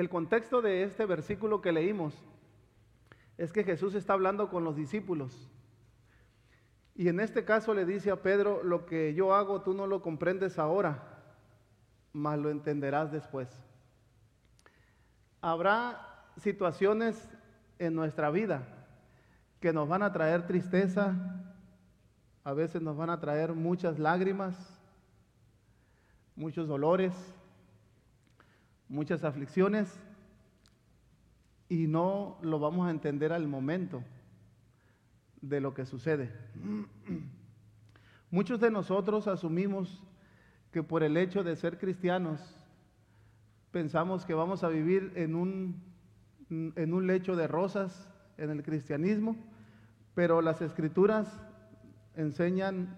El contexto de este versículo que leímos es que Jesús está hablando con los discípulos. Y en este caso le dice a Pedro, lo que yo hago tú no lo comprendes ahora, mas lo entenderás después. Habrá situaciones en nuestra vida que nos van a traer tristeza, a veces nos van a traer muchas lágrimas, muchos dolores, muchas aflicciones y no lo vamos a entender al momento de lo que sucede. Muchos de nosotros asumimos que por el hecho de ser cristianos pensamos que vamos a vivir en un, en un lecho de rosas en el cristianismo, pero las escrituras enseñan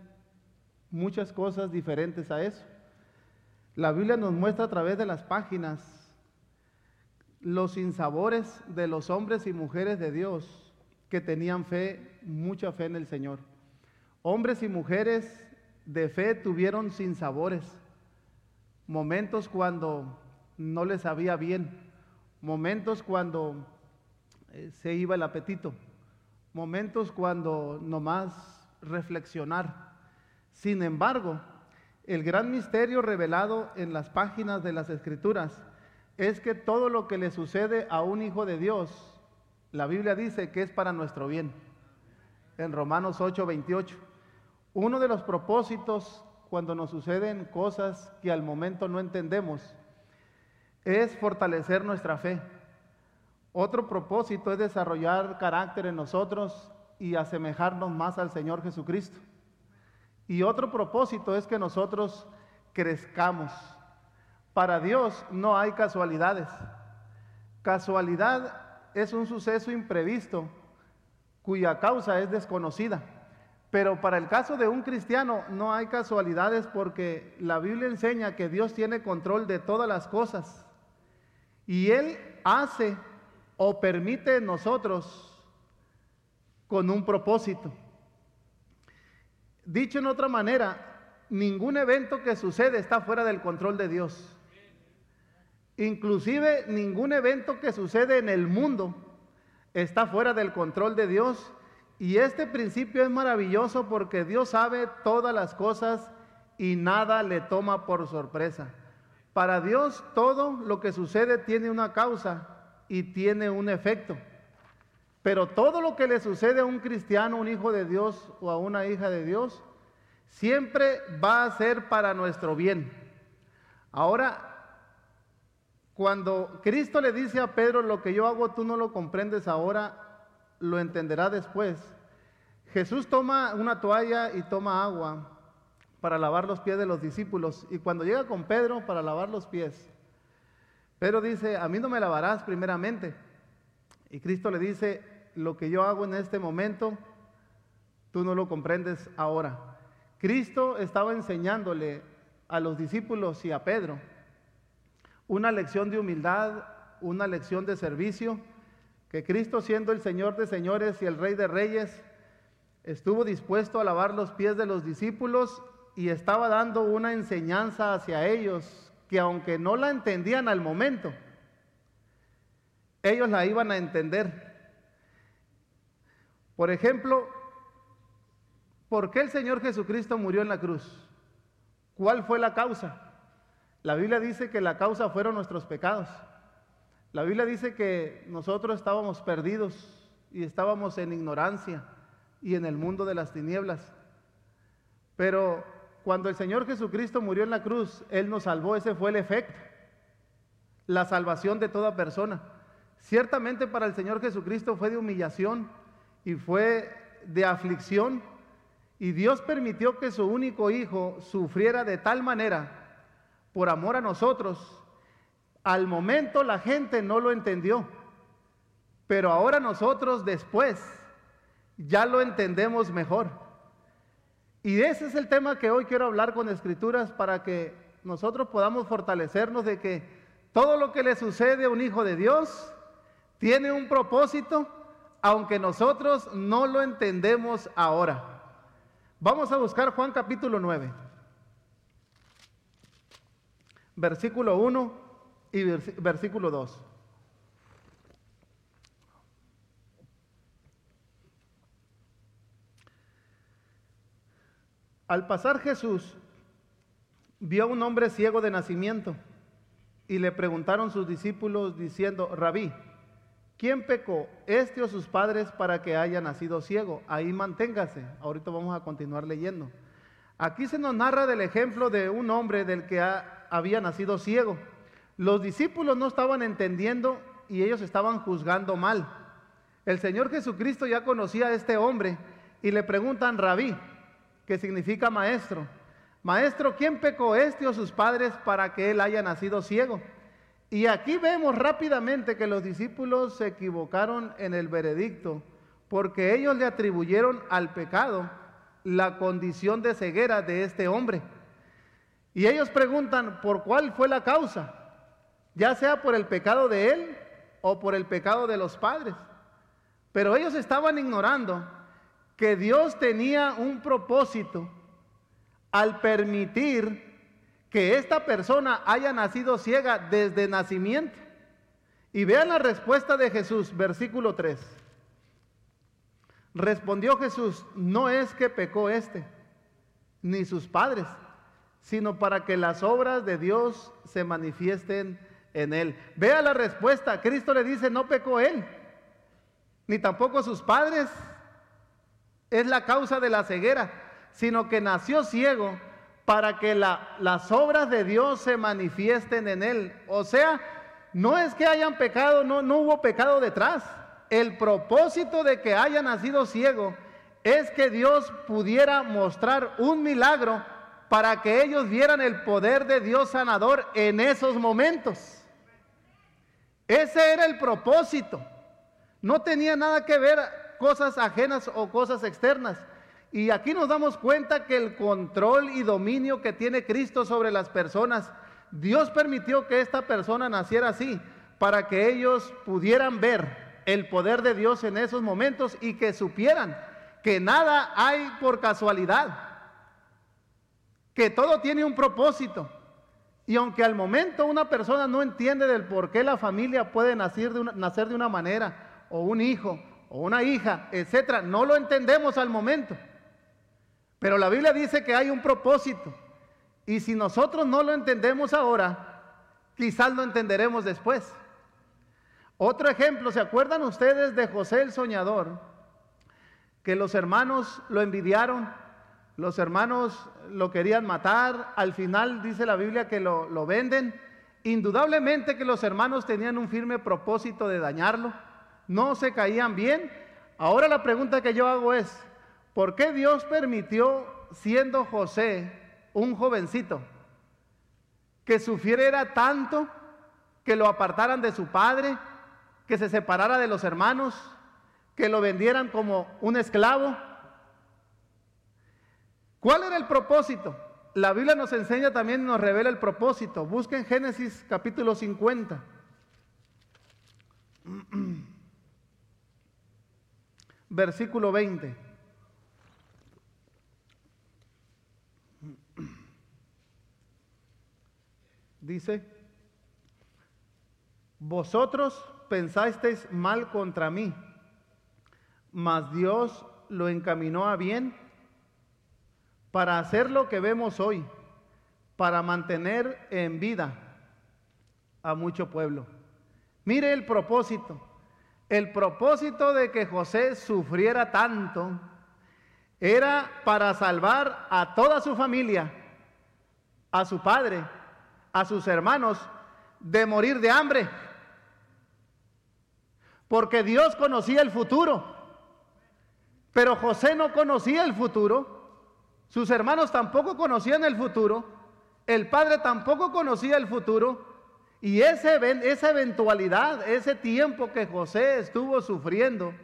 muchas cosas diferentes a eso. La Biblia nos muestra a través de las páginas los sinsabores de los hombres y mujeres de Dios que tenían fe, mucha fe en el Señor. Hombres y mujeres de fe tuvieron sinsabores, momentos cuando no les sabía bien, momentos cuando eh, se iba el apetito, momentos cuando nomás reflexionar. Sin embargo, el gran misterio revelado en las páginas de las Escrituras es que todo lo que le sucede a un hijo de Dios, la Biblia dice que es para nuestro bien. En Romanos 8, 28. Uno de los propósitos cuando nos suceden cosas que al momento no entendemos es fortalecer nuestra fe. Otro propósito es desarrollar carácter en nosotros y asemejarnos más al Señor Jesucristo. Y otro propósito es que nosotros crezcamos. Para Dios no hay casualidades. Casualidad es un suceso imprevisto cuya causa es desconocida. Pero para el caso de un cristiano no hay casualidades porque la Biblia enseña que Dios tiene control de todas las cosas. Y Él hace o permite en nosotros con un propósito. Dicho en otra manera, ningún evento que sucede está fuera del control de Dios. Inclusive ningún evento que sucede en el mundo está fuera del control de Dios. Y este principio es maravilloso porque Dios sabe todas las cosas y nada le toma por sorpresa. Para Dios todo lo que sucede tiene una causa y tiene un efecto. Pero todo lo que le sucede a un cristiano, un hijo de Dios o a una hija de Dios, siempre va a ser para nuestro bien. Ahora, cuando Cristo le dice a Pedro, lo que yo hago tú no lo comprendes ahora, lo entenderá después. Jesús toma una toalla y toma agua para lavar los pies de los discípulos. Y cuando llega con Pedro para lavar los pies, Pedro dice, a mí no me lavarás primeramente. Y Cristo le dice, lo que yo hago en este momento, tú no lo comprendes ahora. Cristo estaba enseñándole a los discípulos y a Pedro una lección de humildad, una lección de servicio, que Cristo siendo el Señor de señores y el Rey de reyes, estuvo dispuesto a lavar los pies de los discípulos y estaba dando una enseñanza hacia ellos que aunque no la entendían al momento, ellos la iban a entender. Por ejemplo, ¿por qué el Señor Jesucristo murió en la cruz? ¿Cuál fue la causa? La Biblia dice que la causa fueron nuestros pecados. La Biblia dice que nosotros estábamos perdidos y estábamos en ignorancia y en el mundo de las tinieblas. Pero cuando el Señor Jesucristo murió en la cruz, Él nos salvó, ese fue el efecto, la salvación de toda persona. Ciertamente para el Señor Jesucristo fue de humillación y fue de aflicción, y Dios permitió que su único hijo sufriera de tal manera por amor a nosotros. Al momento la gente no lo entendió, pero ahora nosotros después ya lo entendemos mejor. Y ese es el tema que hoy quiero hablar con escrituras para que nosotros podamos fortalecernos de que todo lo que le sucede a un hijo de Dios tiene un propósito, aunque nosotros no lo entendemos ahora. Vamos a buscar Juan capítulo 9, versículo 1 y versículo 2. Al pasar Jesús vio a un hombre ciego de nacimiento y le preguntaron sus discípulos diciendo, rabí, ¿quién pecó, este o sus padres, para que haya nacido ciego? Ahí manténgase. Ahorita vamos a continuar leyendo. Aquí se nos narra del ejemplo de un hombre del que había nacido ciego. Los discípulos no estaban entendiendo y ellos estaban juzgando mal. El Señor Jesucristo ya conocía a este hombre y le preguntan, rabí, que significa maestro. Maestro, ¿quién pecó este o sus padres para que él haya nacido ciego? Y aquí vemos rápidamente que los discípulos se equivocaron en el veredicto, porque ellos le atribuyeron al pecado la condición de ceguera de este hombre. Y ellos preguntan, ¿por cuál fue la causa? Ya sea por el pecado de él o por el pecado de los padres. Pero ellos estaban ignorando que Dios tenía un propósito al permitir que esta persona haya nacido ciega desde nacimiento. Y vean la respuesta de Jesús, versículo 3. Respondió Jesús, no es que pecó este, ni sus padres, sino para que las obras de Dios se manifiesten en él. Vea la respuesta, Cristo le dice, no pecó él, ni tampoco sus padres, es la causa de la ceguera, sino que nació ciego para que las obras de Dios se manifiesten en él. O sea, no es que hayan pecado, no, no hubo pecado detrás. El propósito de que haya nacido ciego es que Dios pudiera mostrar un milagro para que ellos vieran el poder de Dios sanador en esos momentos. Ese era el propósito. No tenía nada que ver cosas ajenas o cosas externas. Y aquí nos damos cuenta que el control y dominio que tiene Cristo sobre las personas, Dios permitió que esta persona naciera así, para que ellos pudieran ver el poder de Dios en esos momentos y que supieran que nada hay por casualidad, que todo tiene un propósito. Y aunque al momento una persona no entiende del por qué la familia puede nacer de una, nacer de una manera, o un hijo, o una hija, etcétera, no lo entendemos al momento. Pero la Biblia dice que hay un propósito. Y si nosotros no lo entendemos ahora, quizás lo entenderemos después. Otro ejemplo, ¿se acuerdan ustedes de José el Soñador? Que los hermanos lo envidiaron, los hermanos lo querían matar, al final dice la Biblia que lo, lo venden. Indudablemente que los hermanos tenían un firme propósito de dañarlo no se caían bien. Ahora la pregunta que yo hago es, ¿por qué Dios permitió, siendo José un jovencito, que sufriera tanto, que lo apartaran de su padre, que se separara de los hermanos, que lo vendieran como un esclavo? ¿Cuál era el propósito? La Biblia nos enseña también nos revela el propósito. Busquen Génesis capítulo 50. versículo 20. Dice, vosotros pensasteis mal contra mí, mas Dios lo encaminó a bien para hacer lo que vemos hoy, para mantener en vida a mucho pueblo. Mire el propósito. El propósito de que José sufriera tanto era para salvar a toda su familia, a su padre, a sus hermanos, de morir de hambre. Porque Dios conocía el futuro, pero José no conocía el futuro, sus hermanos tampoco conocían el futuro, el padre tampoco conocía el futuro, y ese, esa eventualidad, ese tiempo que José estuvo sufriendo,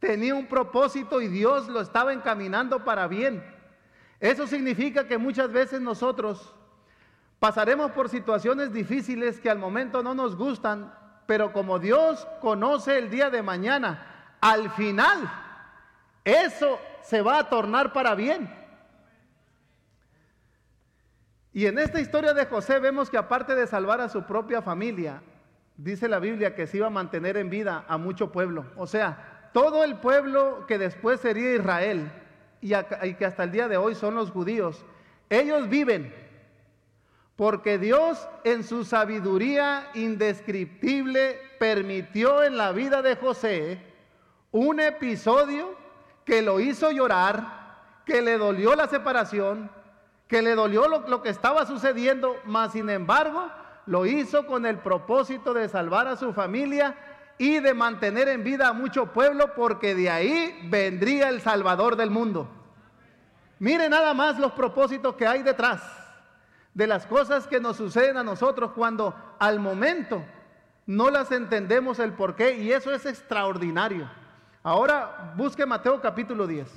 tenía un propósito y Dios lo estaba encaminando para bien. Eso significa que muchas veces nosotros pasaremos por situaciones difíciles que al momento no nos gustan, pero como Dios conoce el día de mañana, al final eso se va a tornar para bien. Y en esta historia de José vemos que aparte de salvar a su propia familia, dice la Biblia que se iba a mantener en vida a mucho pueblo. O sea, todo el pueblo que después sería Israel y, que hasta el día de hoy son los judíos, ellos viven porque Dios en su sabiduría indescriptible permitió en la vida de José un episodio que lo hizo llorar, que le dolió la separación, que le dolió lo, que estaba sucediendo, mas sin embargo lo hizo con el propósito de salvar a su familia y de mantener en vida a mucho pueblo, porque de ahí vendría el Salvador del mundo. Mire nada más los propósitos que hay detrás de las cosas que nos suceden a nosotros cuando al momento no las entendemos el por qué y eso es extraordinario. Ahora busque Mateo capítulo 10.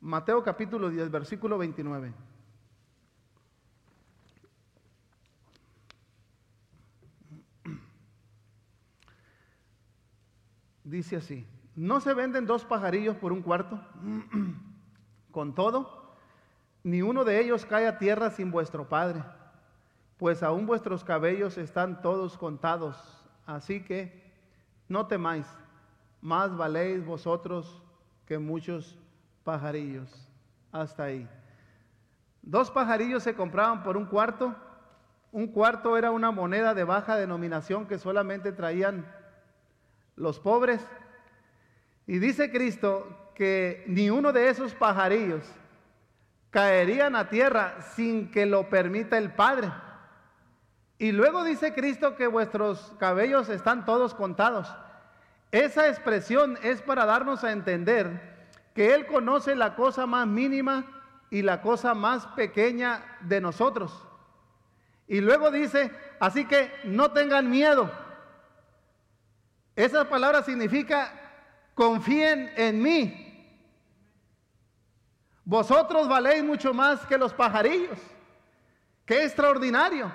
Mateo capítulo 10, versículo 29. Dice así, ¿no se venden dos pajarillos por un cuarto? Con todo, ni uno de ellos cae a tierra sin vuestro Padre, pues aún vuestros cabellos están todos contados. Así que no temáis, más valéis vosotros que muchos pajarillos. Hasta ahí. Dos pajarillos se compraban por un cuarto. Un cuarto era una moneda de baja denominación que solamente traían los pobres. Y dice Cristo que ni uno de esos pajarillos caerían a tierra sin que lo permita el Padre. Y luego dice Cristo que vuestros cabellos están todos contados. Esa expresión es para darnos a entender que Él conoce la cosa más mínima y la cosa más pequeña de nosotros. Y luego dice, así que no tengan miedo. Esa palabra significa, confíen en mí. Vosotros valéis mucho más que los pajarillos. Qué extraordinario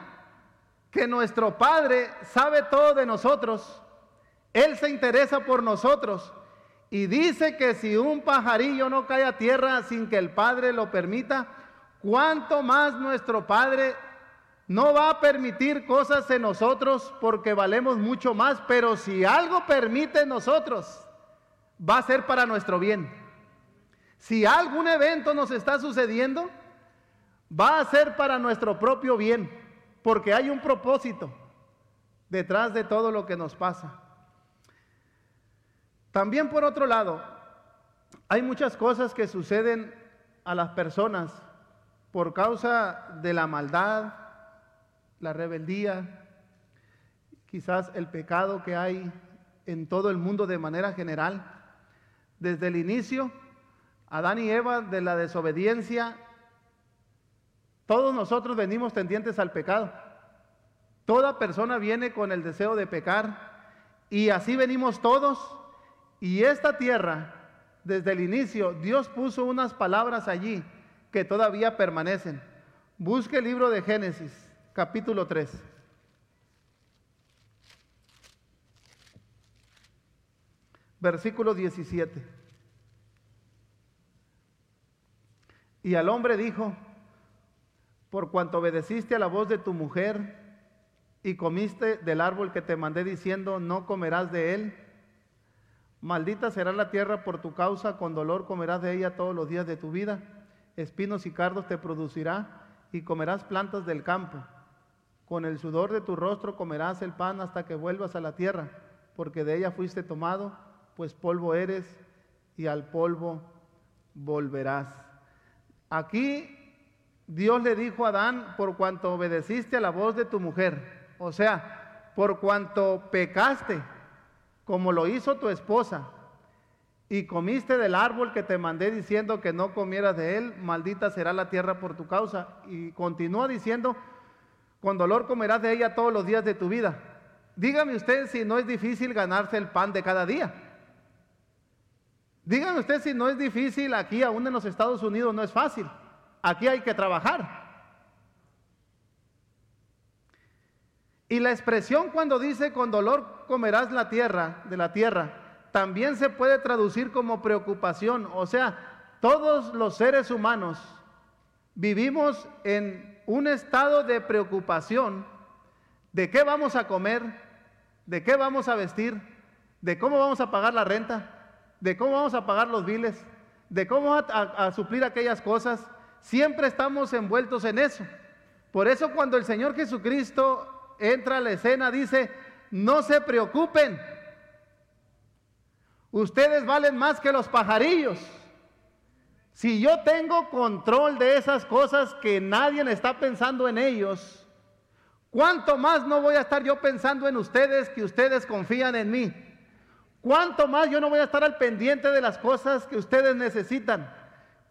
que nuestro Padre sabe todo de nosotros. Él se interesa por nosotros. Y dice que si un pajarillo no cae a tierra sin que el Padre lo permita, ¿cuánto más nuestro Padre no va a permitir cosas en nosotros porque valemos mucho más, pero si algo permite en nosotros, va a ser para nuestro bien. Si algún evento nos está sucediendo, va a ser para nuestro propio bien, porque hay un propósito detrás de todo lo que nos pasa. También por otro lado, hay muchas cosas que suceden a las personas por causa de la maldad, la rebeldía, quizás el pecado que hay en todo el mundo de manera general. Desde el inicio, Adán y Eva de la desobediencia, todos nosotros venimos tendientes al pecado. Toda persona viene con el deseo de pecar y así venimos todos. Y esta tierra, desde el inicio, Dios puso unas palabras allí que todavía permanecen. Busque el libro de Génesis, capítulo 3. Versículo 17. Y al hombre dijo, por cuanto obedeciste a la voz de tu mujer y comiste del árbol que te mandé diciendo, no comerás de él, maldita será la tierra por tu causa, con dolor comerás de ella todos los días de tu vida, espinos y cardos te producirá y comerás plantas del campo. Con el sudor de tu rostro comerás el pan hasta que vuelvas a la tierra, porque de ella fuiste tomado, pues polvo eres y al polvo volverás. Aquí Dios le dijo a Adán, por cuanto obedeciste a la voz de tu mujer, o sea, por cuanto pecaste, como lo hizo tu esposa, y comiste del árbol que te mandé diciendo que no comieras de él, maldita será la tierra por tu causa. Y continúa diciendo, con dolor comerás de ella todos los días de tu vida. Dígame usted si no es difícil ganarse el pan de cada día. Dígame usted si no es difícil aquí, aún en los Estados Unidos no es fácil. Aquí hay que trabajar. Y la expresión cuando dice con dolor comerás la tierra, de la tierra, también se puede traducir como preocupación. O sea, todos los seres humanos vivimos en un estado de preocupación ¿De qué vamos a comer? ¿De qué vamos a vestir? ¿De cómo vamos a pagar la renta? ¿De cómo vamos a pagar los biles? ¿De cómo a, a suplir aquellas cosas? Siempre estamos envueltos en eso. Por eso cuando el Señor Jesucristo entra a la escena dice, no se preocupen, ustedes valen más que los pajarillos. Si yo tengo control de esas cosas que nadie está pensando en ellos, ¿cuánto más no voy a estar yo pensando en ustedes que ustedes confían en mí? ¿Cuánto más yo no voy a estar al pendiente de las cosas que ustedes necesitan?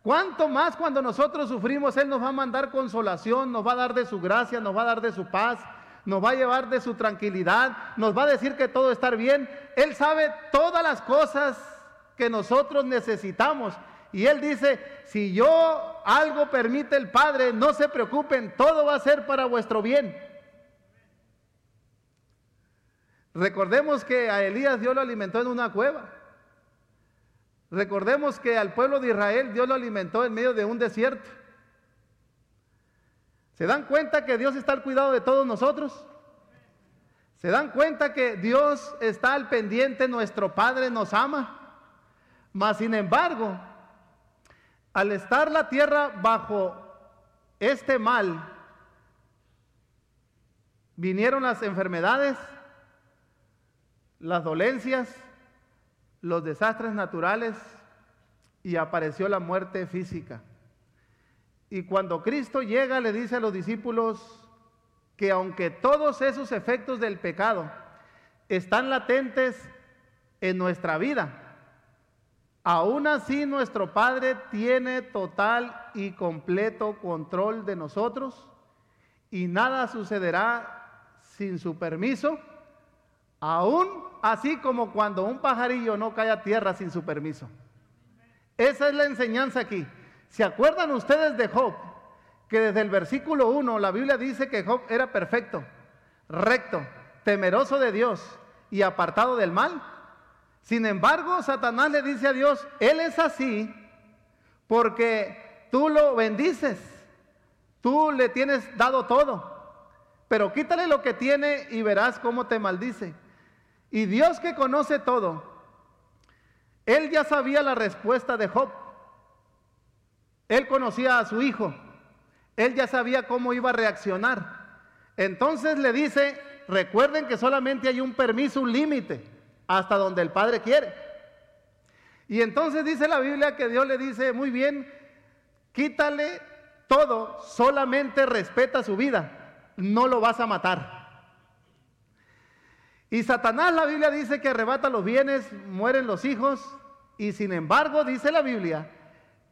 ¿Cuánto más cuando nosotros sufrimos Él nos va a mandar consolación, nos va a dar de su gracia, nos va a dar de su paz, nos va a llevar de su tranquilidad, nos va a decir que todo está bien? Él sabe todas las cosas que nosotros necesitamos. Y Él dice, si yo algo permite el Padre, no se preocupen, todo va a ser para vuestro bien. Recordemos que a Elías Dios lo alimentó en una cueva. Recordemos que al pueblo de Israel Dios lo alimentó en medio de un desierto. ¿Se dan cuenta que Dios está al cuidado de todos nosotros? ¿Se dan cuenta que Dios está al pendiente, nuestro Padre nos ama? Mas, sin embargo, al estar la tierra bajo este mal, vinieron las enfermedades, las dolencias, los desastres naturales y apareció la muerte física. Y cuando Cristo llega le dice a los discípulos que aunque todos esos efectos del pecado están latentes en nuestra vida, Aún así nuestro Padre tiene total y completo control de nosotros y nada sucederá sin su permiso, aún así como cuando un pajarillo no cae a tierra sin su permiso. Esa es la enseñanza aquí. ¿Se acuerdan ustedes de Job? Que desde el versículo 1 la Biblia dice que Job era perfecto, recto, temeroso de Dios y apartado del mal. Sin embargo, Satanás le dice a Dios, Él es así porque tú lo bendices, tú le tienes dado todo, pero quítale lo que tiene y verás cómo te maldice. Y Dios que conoce todo, Él ya sabía la respuesta de Job. Él conocía a su hijo, Él ya sabía cómo iba a reaccionar. Entonces le dice, recuerden que solamente hay un permiso, un límite hasta donde el Padre quiere. Y entonces dice la Biblia que Dios le dice, muy bien, quítale todo, solamente respeta su vida, no lo vas a matar. Y Satanás, la Biblia dice que arrebata los bienes, mueren los hijos, y sin embargo dice la Biblia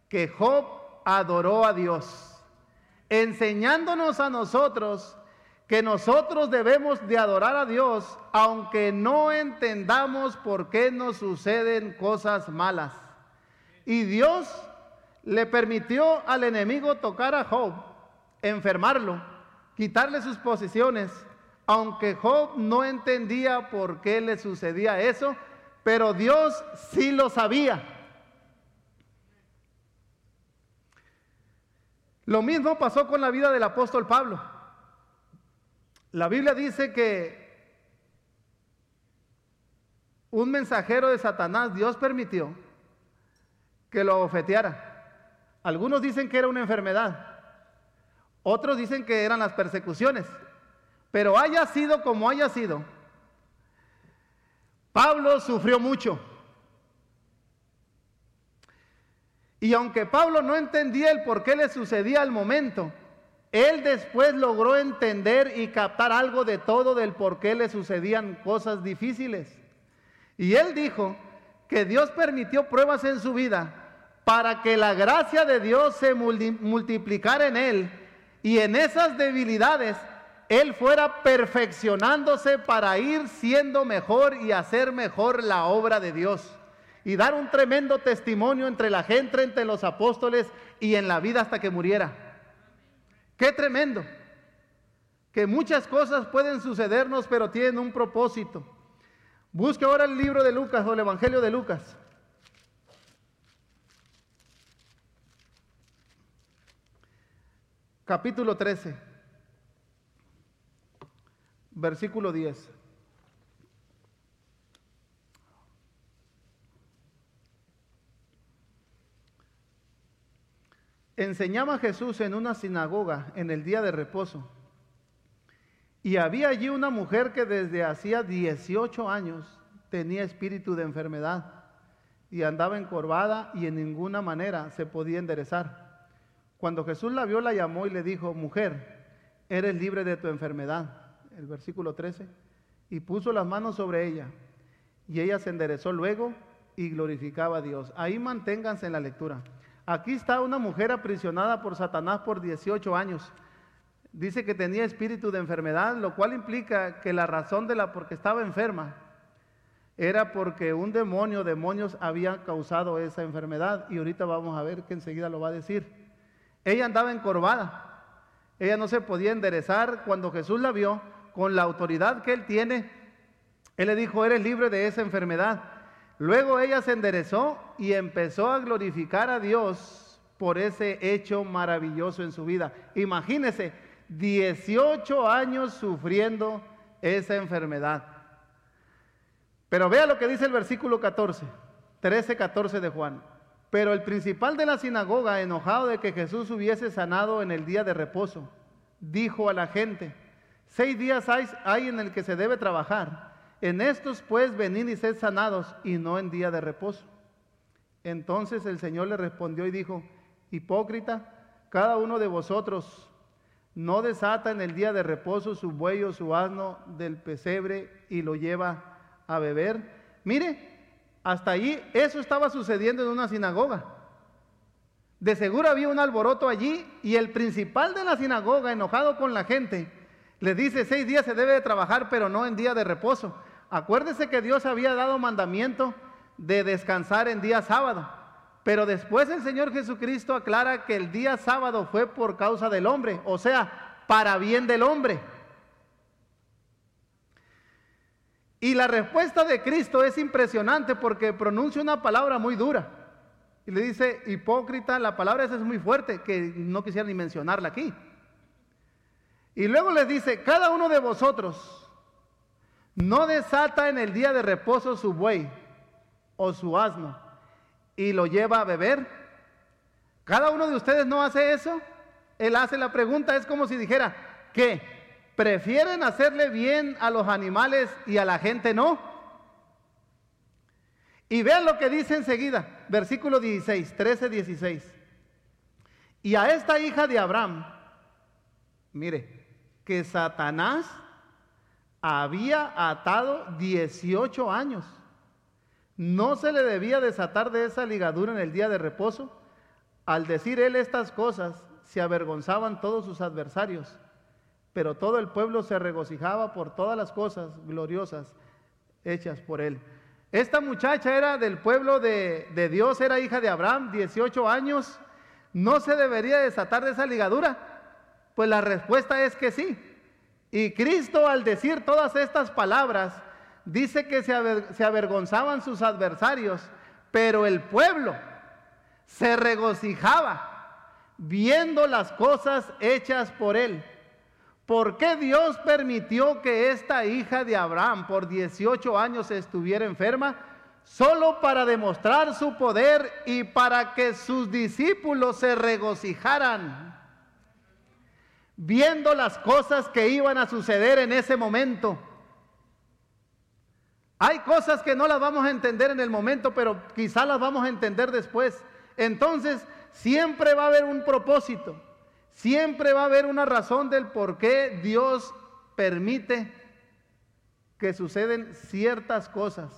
que Job adoró a Dios, enseñándonos a nosotros que nosotros debemos de adorar a Dios aunque no entendamos por qué nos suceden cosas malas. Y Dios le permitió al enemigo tocar a Job, enfermarlo, quitarle sus posiciones, aunque Job no entendía por qué le sucedía eso, pero Dios sí lo sabía. Lo mismo pasó con la vida del apóstol Pablo. La Biblia dice que un mensajero de Satanás, Dios permitió que lo ofeteara. Algunos dicen que era una enfermedad, otros dicen que eran las persecuciones, pero haya sido como haya sido, Pablo sufrió mucho. Y aunque Pablo no entendía el por qué le sucedía al momento, él después logró entender y captar algo de todo del por qué le sucedían cosas difíciles. Y él dijo que Dios permitió pruebas en su vida para que la gracia de Dios se multiplicara en él y en esas debilidades él fuera perfeccionándose para ir siendo mejor y hacer mejor la obra de Dios y dar un tremendo testimonio entre la gente, entre los apóstoles y en la vida hasta que muriera. Qué tremendo. Que muchas cosas pueden sucedernos, pero tienen un propósito. Busque ahora el libro de Lucas o el Evangelio de Lucas. Capítulo 13. versículo 10. Enseñaba Jesús en una sinagoga en el día de reposo. Y había allí una mujer que desde hacía 18 años tenía espíritu de enfermedad y andaba encorvada y en ninguna manera se podía enderezar. Cuando Jesús la vio, la llamó y le dijo, mujer, eres libre de tu enfermedad. El versículo 13. Y puso las manos sobre ella. Y ella se enderezó luego y glorificaba a Dios. Ahí manténganse en la lectura. Aquí está una mujer aprisionada por Satanás por 18 años. Dice que tenía espíritu de enfermedad, lo cual implica que la razón de la porque estaba enferma era porque un demonio, demonios habían causado esa enfermedad y ahorita vamos a ver que enseguida lo va a decir. Ella andaba encorvada, ella no se podía enderezar cuando Jesús la vio con la autoridad que él tiene. Él le dijo, eres libre de esa enfermedad. Luego ella se enderezó y empezó a glorificar a Dios por ese hecho maravilloso en su vida. Imagínese, 18 años sufriendo esa enfermedad. Pero vea lo que dice el versículo 14, 13, 14 de Juan. Pero el principal de la sinagoga, enojado de que Jesús hubiese sanado en el día de reposo, dijo a la gente, seis días hay, en el que se debe trabajar. En estos pues venid y sed sanados y no en día de reposo. Entonces el Señor le respondió y dijo, hipócrita, cada uno de vosotros no desata en el día de reposo su buey o su asno del pesebre y lo lleva a beber. Mire, hasta allí eso estaba sucediendo en una sinagoga. De seguro había un alboroto allí y el principal de la sinagoga, enojado con la gente, le dice, seis días se debe de trabajar, pero no en día de reposo. Acuérdese que Dios había dado mandamiento de descansar en día sábado. Pero después el Señor Jesucristo aclara que el día sábado fue por causa del hombre, o sea, para bien del hombre. Y la respuesta de Cristo es impresionante porque pronuncia una palabra muy dura. Y le dice, hipócrita, la palabra esa es muy fuerte, que no quisiera ni mencionarla aquí. Y luego les dice, cada uno de vosotros no desata en el día de reposo su buey o su asno y lo lleva a beber. Cada uno de ustedes no hace eso. Él hace la pregunta, es como si dijera, ¿qué? prefieren hacerle bien a los animales y a la gente no. Y vean lo que dice enseguida, versículo 16, 13, 16. Y a esta hija de Abraham, mire, que Satanás había atado 18 años. No se le debía desatar de esa ligadura en el día de reposo. Al decir él estas cosas, se avergonzaban todos sus adversarios pero todo el pueblo se regocijaba por todas las cosas gloriosas hechas por él. Esta muchacha era del pueblo de, Dios, era hija de Abraham, 18 años. ¿No se debería desatar de esa ligadura? Pues la respuesta es que sí. Y Cristo al decir todas estas palabras, dice que se, avergonzaban sus adversarios, pero el pueblo se regocijaba viendo las cosas hechas por él. ¿Por qué Dios permitió que esta hija de Abraham por 18 años estuviera enferma? Solo para demostrar su poder y para que sus discípulos se regocijaran viendo las cosas que iban a suceder en ese momento. Hay cosas que no las vamos a entender en el momento, pero quizá las vamos a entender después. Entonces, siempre va a haber un propósito. Siempre va a haber una razón del por qué Dios permite que suceden ciertas cosas.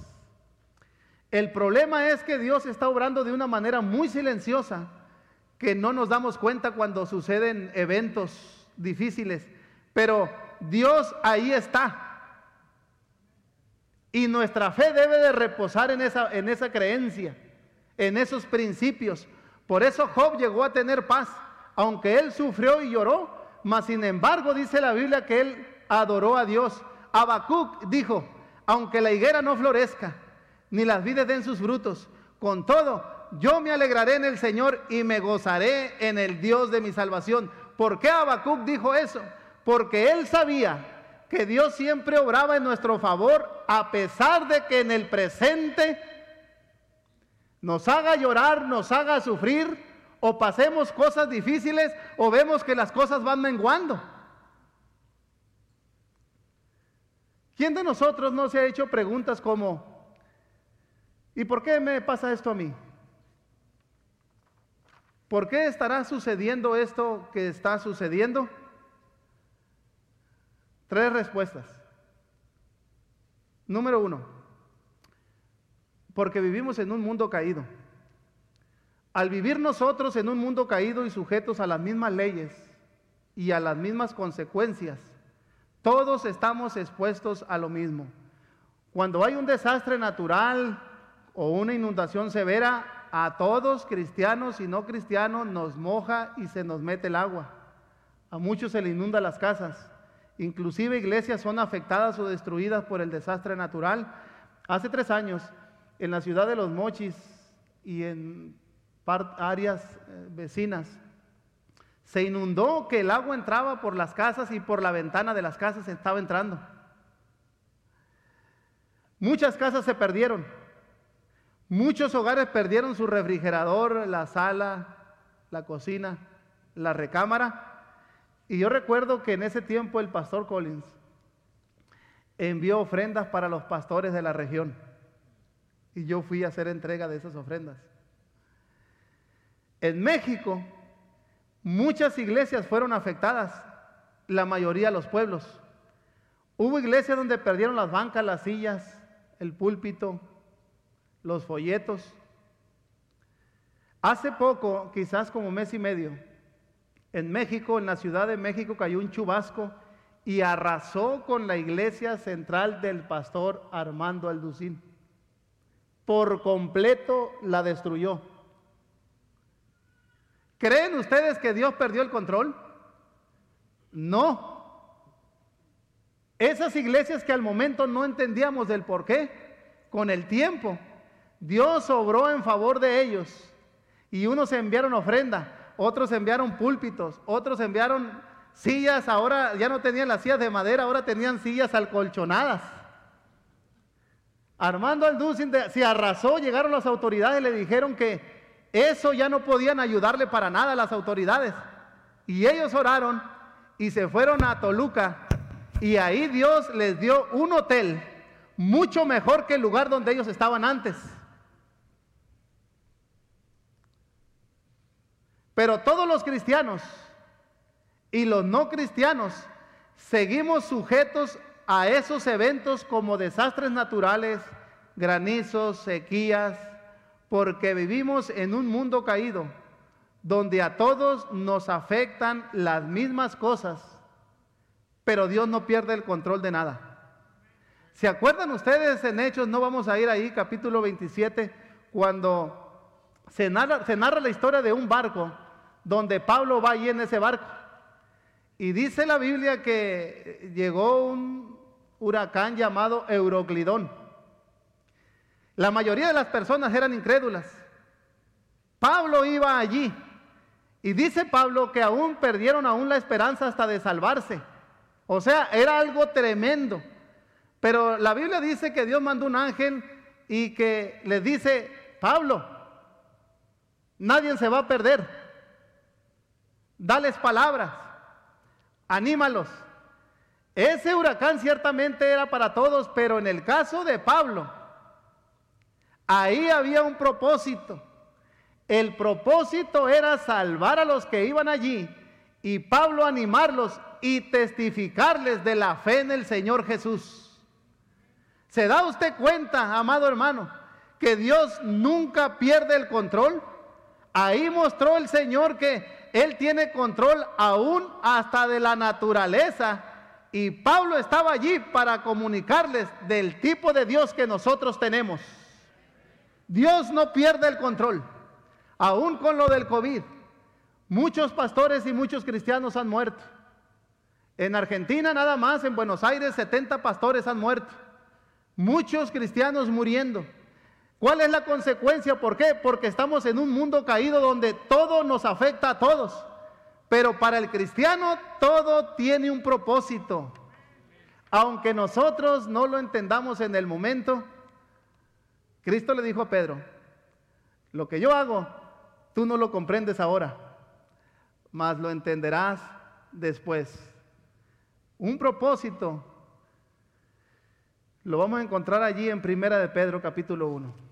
El problema es que Dios está obrando de una manera muy silenciosa, que no nos damos cuenta cuando suceden eventos difíciles, pero Dios ahí está. Y nuestra fe debe de reposar en esa, en esa creencia, en esos principios. Por eso Job llegó a tener paz aunque él sufrió y lloró, mas sin embargo dice la Biblia que él adoró a Dios. Habacuc dijo, aunque la higuera no florezca, ni las vides den sus frutos, con todo, yo me alegraré en el Señor y me gozaré en el Dios de mi salvación. ¿Por qué Habacuc dijo eso? Porque él sabía que Dios siempre obraba en nuestro favor, a pesar de que en el presente nos haga llorar, nos haga sufrir, o pasemos cosas difíciles, o vemos que las cosas van menguando. ¿Quién de nosotros no se ha hecho preguntas como, ¿y por qué me pasa esto a mí? ¿Por qué estará sucediendo esto que está sucediendo? Tres respuestas. Número uno, porque vivimos en un mundo caído. Al vivir nosotros en un mundo caído y sujetos a las mismas leyes y a las mismas consecuencias, todos estamos expuestos a lo mismo. Cuando hay un desastre natural o una inundación severa, a todos, cristianos y no cristianos, nos moja y se nos mete el agua. A muchos se le inunda las casas. Inclusive iglesias son afectadas o destruidas por el desastre natural. Hace tres años, en la ciudad de Los Mochis y en áreas eh, vecinas, se inundó que el agua entraba por las casas y por la ventana de las casas estaba entrando. Muchas casas se perdieron. Muchos hogares perdieron su refrigerador, la sala, la cocina, la recámara. Y yo recuerdo que en ese tiempo el pastor Collins envió ofrendas para los pastores de la región. Y yo fui a hacer entrega de esas ofrendas. En México, muchas iglesias fueron afectadas, la mayoría los pueblos. Hubo iglesias donde perdieron las bancas, las sillas, el púlpito, los folletos. Hace poco, quizás como mes y medio, en México, en la Ciudad de México, cayó un chubasco y arrasó con la iglesia central del pastor Armando Alducín. Por completo la destruyó. ¿Creen ustedes que Dios perdió el control? No. Esas iglesias que al momento no entendíamos del por qué, con el tiempo, Dios obró en favor de ellos y unos enviaron ofrenda otros enviaron púlpitos, otros enviaron sillas, ahora ya no tenían las sillas de madera, ahora tenían sillas alcolchonadas. Armando Alducin se arrasó, llegaron las autoridades y le dijeron que eso ya no podían ayudarle para nada a las autoridades. Y ellos oraron y se fueron a Toluca y ahí Dios les dio un hotel mucho mejor que el lugar donde ellos estaban antes. Pero todos los cristianos y los no cristianos seguimos sujetos a esos eventos como desastres naturales, granizos, sequías, porque vivimos en un mundo caído donde a todos nos afectan las mismas cosas, pero Dios no pierde el control de nada. ¿Se acuerdan ustedes en Hechos? No vamos a ir ahí, capítulo 27, cuando se narra, se narra la historia de un barco donde Pablo va allí en ese barco. Y dice la Biblia que llegó un huracán llamado Euroclidón. La mayoría de las personas eran incrédulas. Pablo iba allí y dice Pablo que aún perdieron aún la esperanza hasta de salvarse. O sea, era algo tremendo. Pero la Biblia dice que Dios mandó un ángel y que les dice, Pablo, nadie se va a perder dales palabras, anímalos. Ese huracán ciertamente era para todos, pero en el caso de Pablo, ahí había un propósito. El propósito era salvar a los que iban allí y Pablo animarlos y testificarles de la fe en el Señor Jesús. ¿Se da usted cuenta, amado hermano, que Dios nunca pierde el control? Ahí mostró el Señor que él tiene control aún hasta de la naturaleza. Y Pablo estaba allí para comunicarles del tipo de Dios que nosotros tenemos. Dios no pierde el control, aún con lo del COVID. Muchos pastores y muchos cristianos han muerto. En Argentina nada más, en Buenos Aires 70 pastores han muerto. Muchos cristianos muriendo. ¿Cuál es la consecuencia? ¿Por qué? Porque estamos en un mundo caído donde todo nos afecta a todos. Pero para el cristiano todo tiene un propósito. Aunque nosotros no lo entendamos en el momento, Cristo le dijo a Pedro, lo que yo hago, tú no lo comprendes ahora, mas lo entenderás después. Un propósito lo vamos a encontrar allí en Primera de Pedro capítulo 1.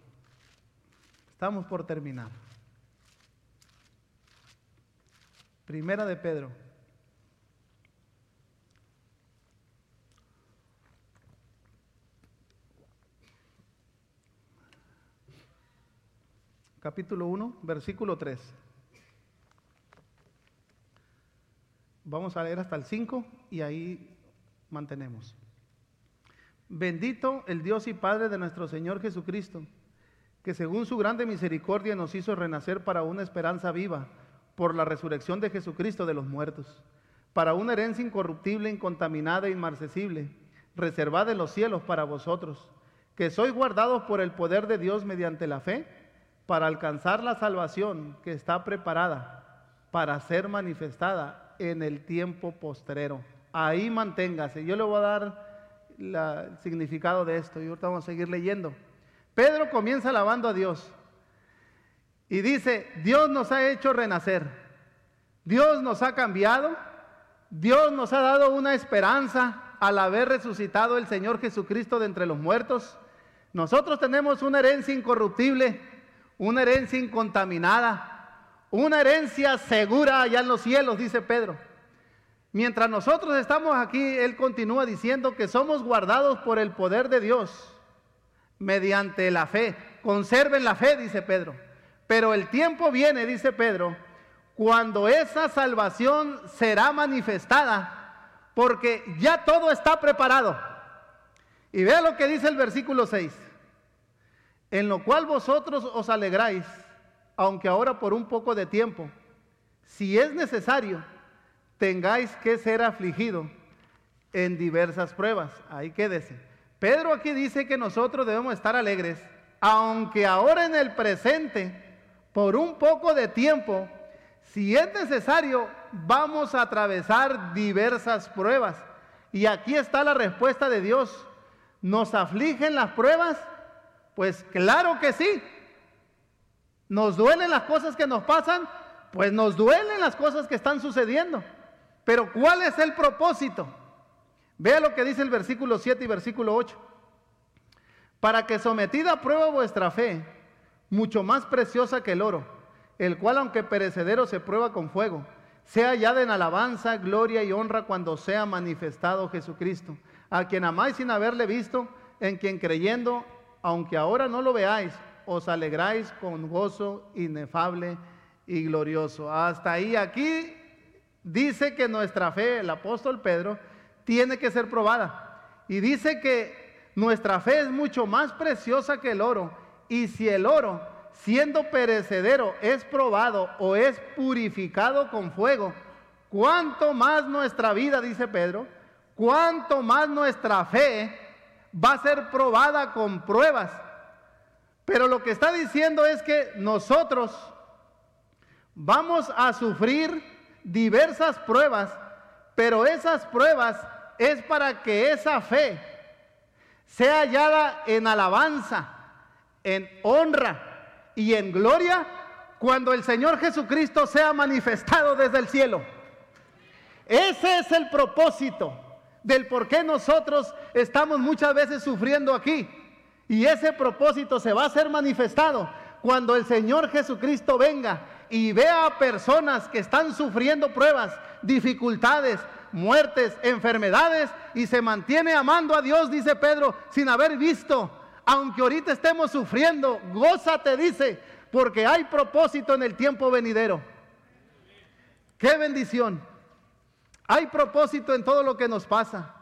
Estamos por terminar. Primera de Pedro. Capítulo 1, versículo 3. Vamos a leer hasta el 5 y ahí mantenemos. Bendito el Dios y Padre de nuestro Señor Jesucristo, que según su grande misericordia nos hizo renacer para una esperanza viva por la resurrección de Jesucristo de los muertos, para una herencia incorruptible, incontaminada e inmarcesible, reservada en los cielos para vosotros, que sois guardados por el poder de Dios mediante la fe, para alcanzar la salvación que está preparada para ser manifestada en el tiempo postrero. Ahí manténgase. Yo le voy a dar el significado de esto y ahorita vamos a seguir leyendo. Pedro comienza alabando a Dios y dice, Dios nos ha hecho renacer, Dios nos ha cambiado, Dios nos ha dado una esperanza al haber resucitado el Señor Jesucristo de entre los muertos. Nosotros tenemos una herencia incorruptible, una herencia incontaminada, una herencia segura allá en los cielos, dice Pedro. Mientras nosotros estamos aquí, Él continúa diciendo que somos guardados por el poder de Dios mediante la fe. Conserven la fe, dice Pedro. Pero el tiempo viene, dice Pedro, cuando esa salvación será manifestada, porque ya todo está preparado. Y vea lo que dice el versículo 6. En lo cual vosotros os alegráis, aunque ahora por un poco de tiempo, si es necesario tengáis que ser afligido en diversas pruebas. Ahí quédese. Pedro aquí dice que nosotros debemos estar alegres, aunque ahora en el presente, por un poco de tiempo, si es necesario, vamos a atravesar diversas pruebas. Y aquí está la respuesta de Dios. ¿Nos afligen las pruebas? Pues claro que sí. ¿Nos duelen las cosas que nos pasan? Pues nos duelen las cosas que están sucediendo. Pero ¿cuál es el propósito? Vea lo que dice el versículo 7 y versículo 8. Para que sometida a prueba vuestra fe, mucho más preciosa que el oro, el cual aunque perecedero se prueba con fuego, sea hallada en alabanza, gloria y honra cuando sea manifestado Jesucristo, a quien amáis sin haberle visto, en quien creyendo, aunque ahora no lo veáis, os alegráis con gozo inefable y glorioso. Hasta ahí, aquí dice que nuestra fe, el apóstol Pedro, tiene que ser probada. Y dice que nuestra fe es mucho más preciosa que el oro. Y si el oro, siendo perecedero, es probado o es purificado con fuego, cuánto más nuestra vida, dice Pedro, cuánto más nuestra fe va a ser probada con pruebas. Pero lo que está diciendo es que nosotros vamos a sufrir diversas pruebas, pero esas pruebas es para que esa fe sea hallada en alabanza, en honra y en gloria cuando el Señor Jesucristo sea manifestado desde el cielo. Ese es el propósito del por qué nosotros estamos muchas veces sufriendo aquí. Y ese propósito se va a ser manifestado cuando el Señor Jesucristo venga y vea a personas que están sufriendo pruebas, dificultades, muertes, enfermedades y se mantiene amando a Dios, dice Pedro, sin haber visto, aunque ahorita estemos sufriendo, gózate, dice, porque hay propósito en el tiempo venidero. Qué bendición. Hay propósito en todo lo que nos pasa.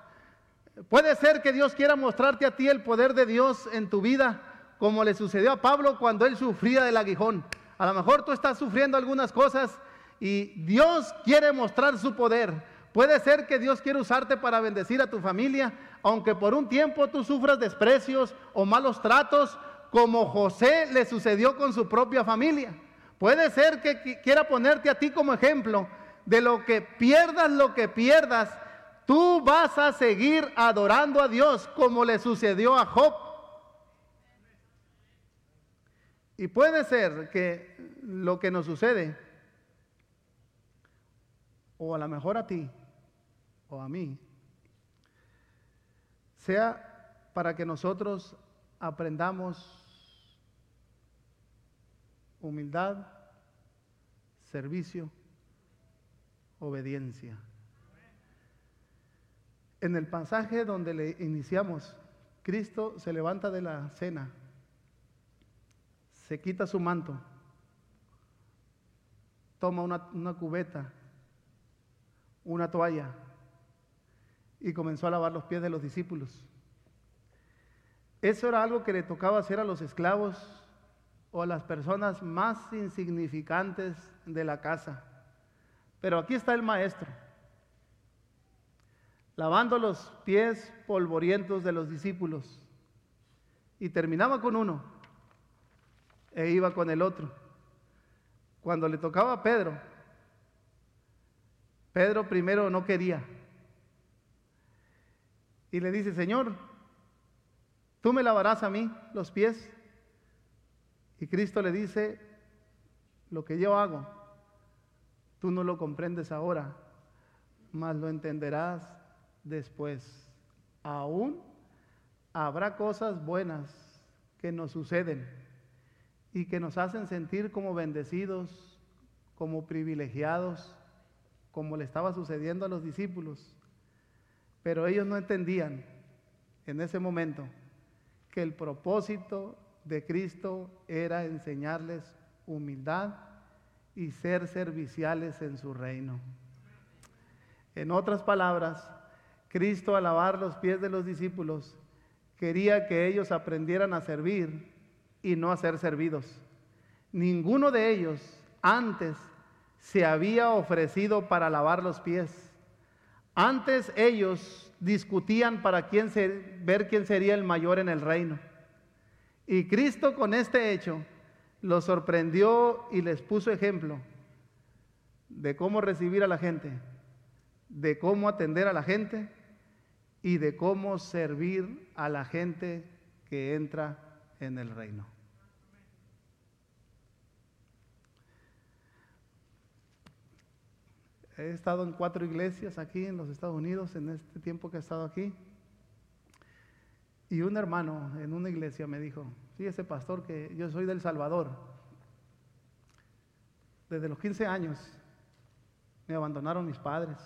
Puede ser que Dios quiera mostrarte a ti el poder de Dios en tu vida, como le sucedió a Pablo cuando él sufría del aguijón. A lo mejor tú estás sufriendo algunas cosas y Dios quiere mostrar su poder. Puede ser que Dios quiere usarte para bendecir a tu familia, aunque por un tiempo tú sufras desprecios o malos tratos, como José le sucedió con su propia familia. Puede ser que quiera ponerte a ti como ejemplo de lo que pierdas, lo que pierdas, Tú vas a seguir adorando a Dios como le sucedió a Job. Y puede ser que lo que nos sucede, o a lo mejor a ti, o a mí, sea para que nosotros aprendamos humildad, servicio, obediencia. En el pasaje donde le iniciamos, Cristo se levanta de la cena, se quita su manto, toma una, una cubeta, una toalla y comenzó a lavar los pies de los discípulos. Eso era algo que le tocaba hacer a los esclavos o a las personas más insignificantes de la casa. Pero aquí está el maestro, lavando los pies polvorientos de los discípulos. Y terminaba con uno e iba con el otro. Cuando le tocaba a Pedro, Pedro primero no quería. Y le dice, Señor, ¿tú me lavarás a mí los pies? Y Cristo le dice, lo que yo hago, tú no lo comprendes ahora, mas lo entenderás después. Aún habrá cosas buenas que nos suceden y que nos hacen sentir como bendecidos, como privilegiados, como le estaba sucediendo a los discípulos. Pero ellos no entendían en ese momento que el propósito de Cristo era enseñarles humildad y ser serviciales en su reino. En otras palabras, Cristo al lavar los pies de los discípulos quería que ellos aprendieran a servir y no a ser servidos. Ninguno de ellos antes se había ofrecido para lavar los pies. Antes ellos discutían para quién ver quién sería el mayor en el reino. Y Cristo con este hecho los sorprendió y les puso ejemplo de cómo recibir a la gente, de cómo atender a la gente y de cómo servir a la gente que entra en el reino. He estado en cuatro iglesias aquí en los Estados Unidos en este tiempo que he estado aquí. Y un hermano en una iglesia me dijo, sí, ese pastor que yo soy del Salvador. Desde los 15 años me abandonaron mis padres.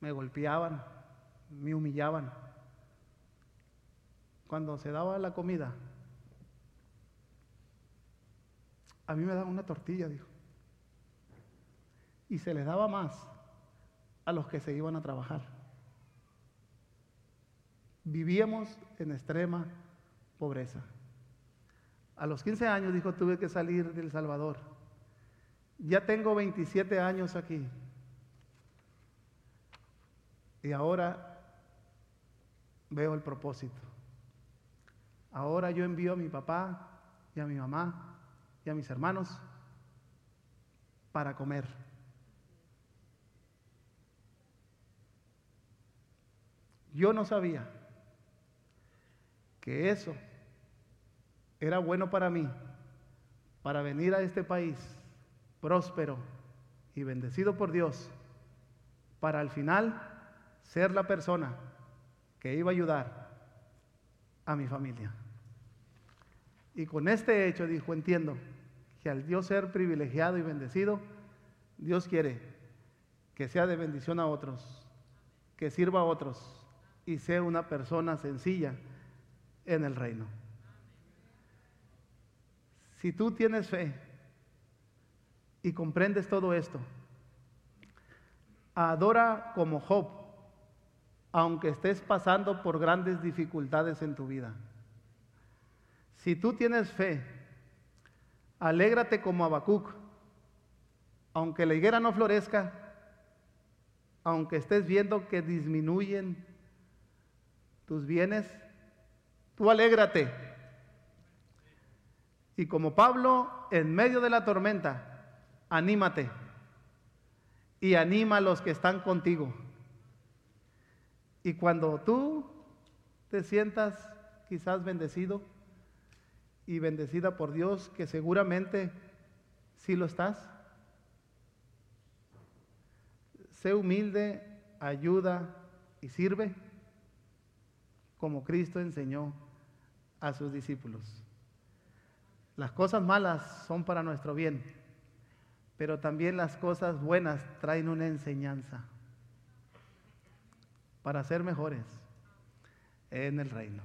Me golpeaban, me humillaban. Cuando se daba la comida, a mí me daban una tortilla, dijo. Y se les daba más a los que se iban a trabajar. Vivíamos en extrema pobreza. A los 15 años, dijo, tuve que salir del Salvador. Ya tengo 27 años aquí. Y ahora veo el propósito. Ahora yo envío a mi papá y a mi mamá y a mis hermanos para comer. Yo no sabía que eso era bueno para mí, para venir a este país próspero y bendecido por Dios, para al final ser la persona que iba a ayudar a mi familia. Y con este hecho dijo, entiendo que al Dios ser privilegiado y bendecido, Dios quiere que sea de bendición a otros, que sirva a otros y sea una persona sencilla en el reino. Si tú tienes fe y comprendes todo esto, adora como Job, aunque estés pasando por grandes dificultades en tu vida. Si tú tienes fe, alégrate como Habacuc, aunque la higuera no florezca, aunque estés viendo que disminuyen tus bienes, tú alégrate. Y como Pablo, en medio de la tormenta, anímate y anima a los que están contigo. Y cuando tú te sientas quizás bendecido y bendecida por Dios, que seguramente sí lo estás, sé humilde, ayuda y sirve como Cristo enseñó a sus discípulos. Las cosas malas son para nuestro bien, pero también las cosas buenas traen una enseñanza para ser mejores en el reino.